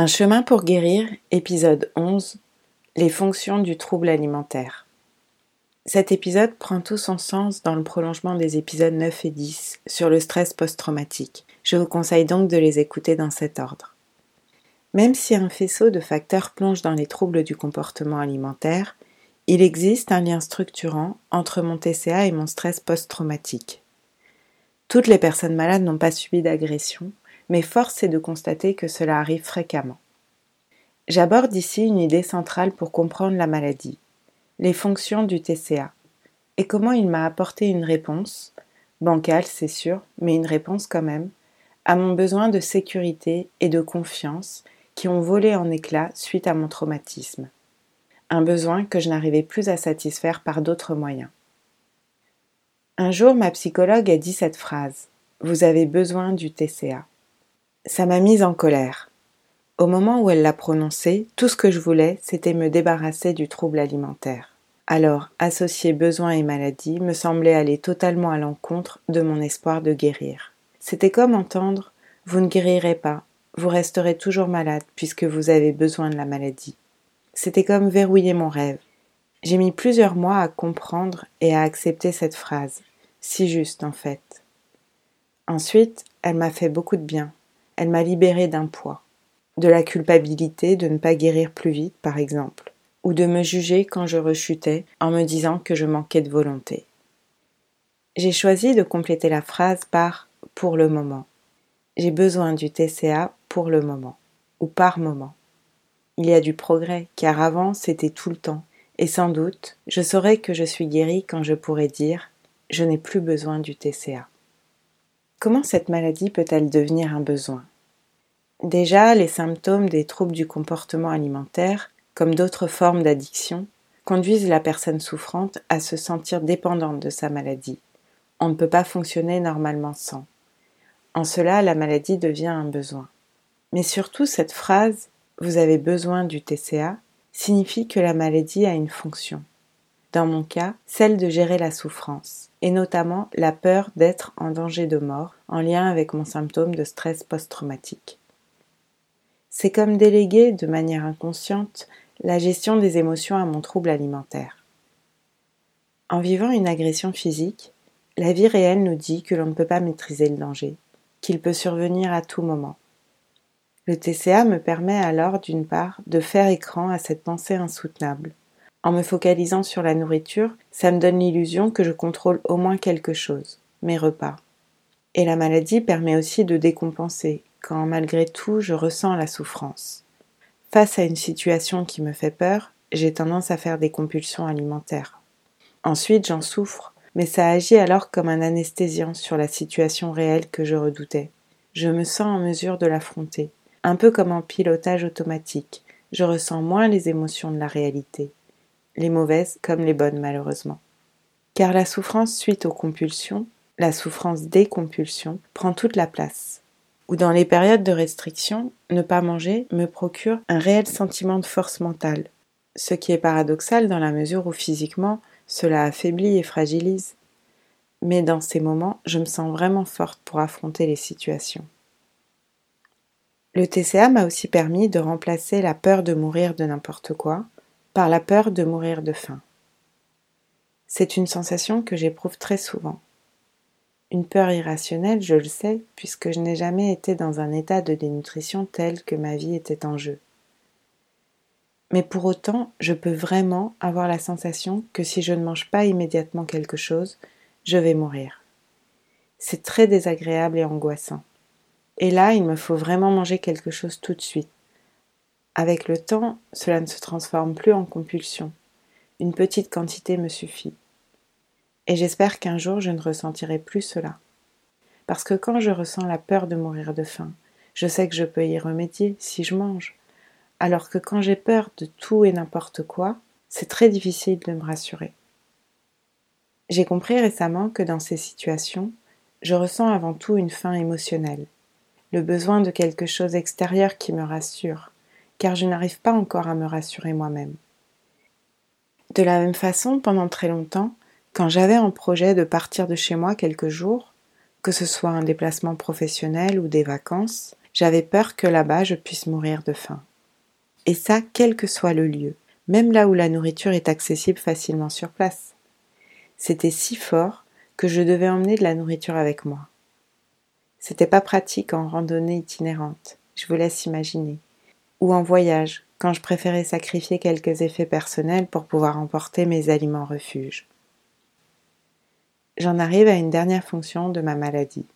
Un chemin pour guérir, épisode 11 Les fonctions du trouble alimentaire. Cet épisode prend tout son sens dans le prolongement des épisodes 9 et 10 sur le stress post-traumatique. Je vous conseille donc de les écouter dans cet ordre. Même si un faisceau de facteurs plonge dans les troubles du comportement alimentaire, il existe un lien structurant entre mon TCA et mon stress post-traumatique. Toutes les personnes malades n'ont pas subi d'agression, mais force est de constater que cela arrive fréquemment. J'aborde ici une idée centrale pour comprendre la maladie, les fonctions du TCA, et comment il m'a apporté une réponse, bancale c'est sûr, mais une réponse quand même, à mon besoin de sécurité et de confiance qui ont volé en éclats suite à mon traumatisme. Un besoin que je n'arrivais plus à satisfaire par d'autres moyens. Un jour, ma psychologue a dit cette phrase Vous avez besoin du TCA. Ça m'a mise en colère. Au moment où elle l'a prononcé, tout ce que je voulais, c'était me débarrasser du trouble alimentaire. Alors, associer besoin et maladie me semblait aller totalement à l'encontre de mon espoir de guérir. C'était comme entendre Vous ne guérirez pas, vous resterez toujours malade puisque vous avez besoin de la maladie. C'était comme verrouiller mon rêve. J'ai mis plusieurs mois à comprendre et à accepter cette phrase, si juste en fait. Ensuite, elle m'a fait beaucoup de bien elle m'a libérée d'un poids, de la culpabilité de ne pas guérir plus vite, par exemple, ou de me juger quand je rechutais en me disant que je manquais de volonté. J'ai choisi de compléter la phrase par pour le moment. J'ai besoin du TCA pour le moment, ou par moment. Il y a du progrès, car avant c'était tout le temps, et sans doute je saurai que je suis guérie quand je pourrai dire je n'ai plus besoin du TCA. Comment cette maladie peut-elle devenir un besoin? Déjà, les symptômes des troubles du comportement alimentaire, comme d'autres formes d'addiction, conduisent la personne souffrante à se sentir dépendante de sa maladie. On ne peut pas fonctionner normalement sans. En cela, la maladie devient un besoin. Mais surtout, cette phrase Vous avez besoin du TCA signifie que la maladie a une fonction. Dans mon cas, celle de gérer la souffrance, et notamment la peur d'être en danger de mort en lien avec mon symptôme de stress post-traumatique. C'est comme déléguer de manière inconsciente la gestion des émotions à mon trouble alimentaire. En vivant une agression physique, la vie réelle nous dit que l'on ne peut pas maîtriser le danger, qu'il peut survenir à tout moment. Le TCA me permet alors, d'une part, de faire écran à cette pensée insoutenable. En me focalisant sur la nourriture, ça me donne l'illusion que je contrôle au moins quelque chose, mes repas. Et la maladie permet aussi de décompenser, quand malgré tout je ressens la souffrance. Face à une situation qui me fait peur, j'ai tendance à faire des compulsions alimentaires. Ensuite j'en souffre, mais ça agit alors comme un anesthésiant sur la situation réelle que je redoutais. Je me sens en mesure de l'affronter, un peu comme en pilotage automatique, je ressens moins les émotions de la réalité, les mauvaises comme les bonnes malheureusement. Car la souffrance suite aux compulsions, la souffrance des compulsions, prend toute la place ou dans les périodes de restriction, ne pas manger me procure un réel sentiment de force mentale, ce qui est paradoxal dans la mesure où physiquement cela affaiblit et fragilise. Mais dans ces moments, je me sens vraiment forte pour affronter les situations. Le TCA m'a aussi permis de remplacer la peur de mourir de n'importe quoi par la peur de mourir de faim. C'est une sensation que j'éprouve très souvent. Une peur irrationnelle, je le sais, puisque je n'ai jamais été dans un état de dénutrition tel que ma vie était en jeu. Mais pour autant, je peux vraiment avoir la sensation que si je ne mange pas immédiatement quelque chose, je vais mourir. C'est très désagréable et angoissant. Et là, il me faut vraiment manger quelque chose tout de suite. Avec le temps, cela ne se transforme plus en compulsion. Une petite quantité me suffit. Et j'espère qu'un jour je ne ressentirai plus cela. Parce que quand je ressens la peur de mourir de faim, je sais que je peux y remédier si je mange. Alors que quand j'ai peur de tout et n'importe quoi, c'est très difficile de me rassurer. J'ai compris récemment que dans ces situations, je ressens avant tout une faim émotionnelle, le besoin de quelque chose extérieur qui me rassure, car je n'arrive pas encore à me rassurer moi-même. De la même façon, pendant très longtemps, quand j'avais en projet de partir de chez moi quelques jours, que ce soit un déplacement professionnel ou des vacances, J'avais peur que là-bas je puisse mourir de faim. Et ça, quel que soit le lieu, même là où la nourriture est accessible facilement sur place. C'était si fort que je devais emmener de la nourriture avec moi. C'était pas pratique en randonnée itinérante, je vous laisse imaginer, ou en voyage, quand je préférais sacrifier quelques effets personnels pour pouvoir emporter mes aliments refuge. J'en arrive à une dernière fonction de ma maladie.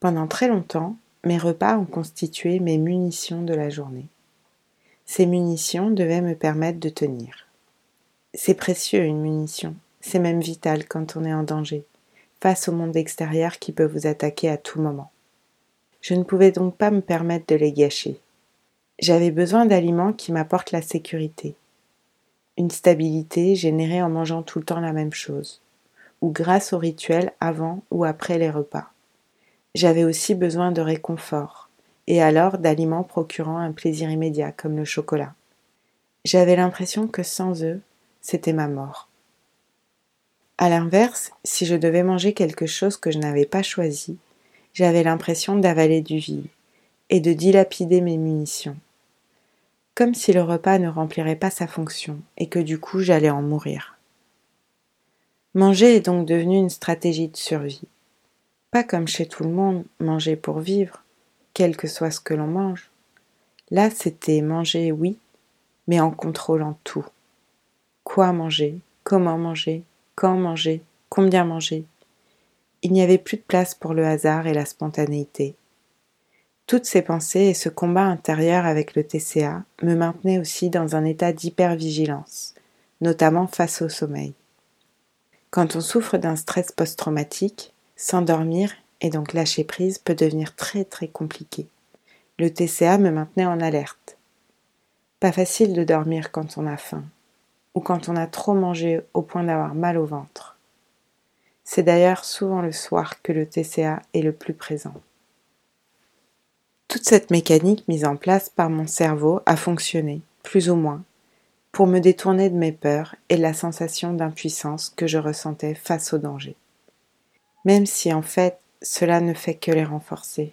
Pendant très longtemps, mes repas ont constitué mes munitions de la journée. Ces munitions devaient me permettre de tenir. C'est précieux une munition, c'est même vital quand on est en danger, face au monde extérieur qui peut vous attaquer à tout moment. Je ne pouvais donc pas me permettre de les gâcher. J'avais besoin d'aliments qui m'apportent la sécurité, une stabilité générée en mangeant tout le temps la même chose, ou grâce au rituel avant ou après les repas. J'avais aussi besoin de réconfort, et alors d'aliments procurant un plaisir immédiat comme le chocolat. J'avais l'impression que sans eux, c'était ma mort. À l'inverse, si je devais manger quelque chose que je n'avais pas choisi, j'avais l'impression d'avaler du vide et de dilapider mes munitions. Comme si le repas ne remplirait pas sa fonction et que du coup j'allais en mourir. Manger est donc devenu une stratégie de survie. Pas comme chez tout le monde, manger pour vivre, quel que soit ce que l'on mange. Là, c'était manger, oui, mais en contrôlant tout. Quoi manger, comment manger, quand manger, combien manger. Il n'y avait plus de place pour le hasard et la spontanéité. Toutes ces pensées et ce combat intérieur avec le TCA me maintenaient aussi dans un état d'hypervigilance, notamment face au sommeil. Quand on souffre d'un stress post-traumatique, s'endormir et donc lâcher prise peut devenir très très compliqué. Le TCA me maintenait en alerte. Pas facile de dormir quand on a faim, ou quand on a trop mangé au point d'avoir mal au ventre. C'est d'ailleurs souvent le soir que le TCA est le plus présent. Toute cette mécanique mise en place par mon cerveau a fonctionné, plus ou moins, pour me détourner de mes peurs et la sensation d'impuissance que je ressentais face au danger. Même si en fait cela ne fait que les renforcer.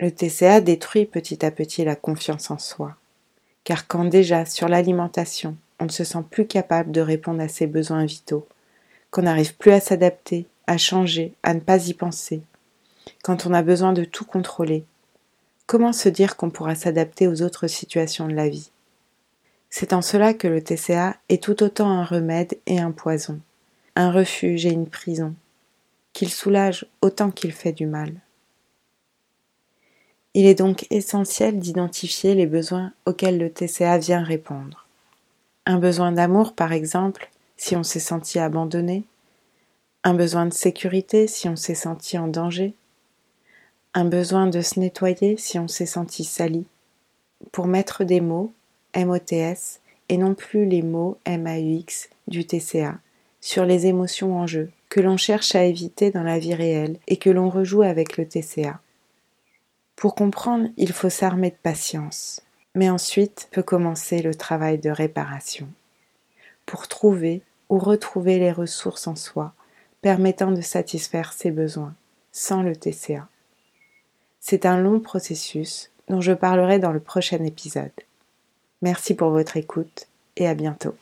Le TCA détruit petit à petit la confiance en soi, car quand déjà sur l'alimentation on ne se sent plus capable de répondre à ses besoins vitaux, qu'on n'arrive plus à s'adapter, à changer, à ne pas y penser, quand on a besoin de tout contrôler, comment se dire qu'on pourra s'adapter aux autres situations de la vie? C'est en cela que le TCA est tout autant un remède et un poison, un refuge et une prison, qu'il soulage autant qu'il fait du mal. Il est donc essentiel d'identifier les besoins auxquels le TCA vient répondre. Un besoin d'amour, par exemple, si on s'est senti abandonné. Un besoin de sécurité si on s'est senti en danger. Un besoin de se nettoyer si on s'est senti sali. Pour mettre des mots, MOTS, et non plus les mots MAUX du TCA, sur les émotions en jeu, que l'on cherche à éviter dans la vie réelle et que l'on rejoue avec le TCA. Pour comprendre, il faut s'armer de patience. Mais ensuite peut commencer le travail de réparation pour trouver ou retrouver les ressources en soi permettant de satisfaire ses besoins sans le TCA. C'est un long processus dont je parlerai dans le prochain épisode. Merci pour votre écoute et à bientôt.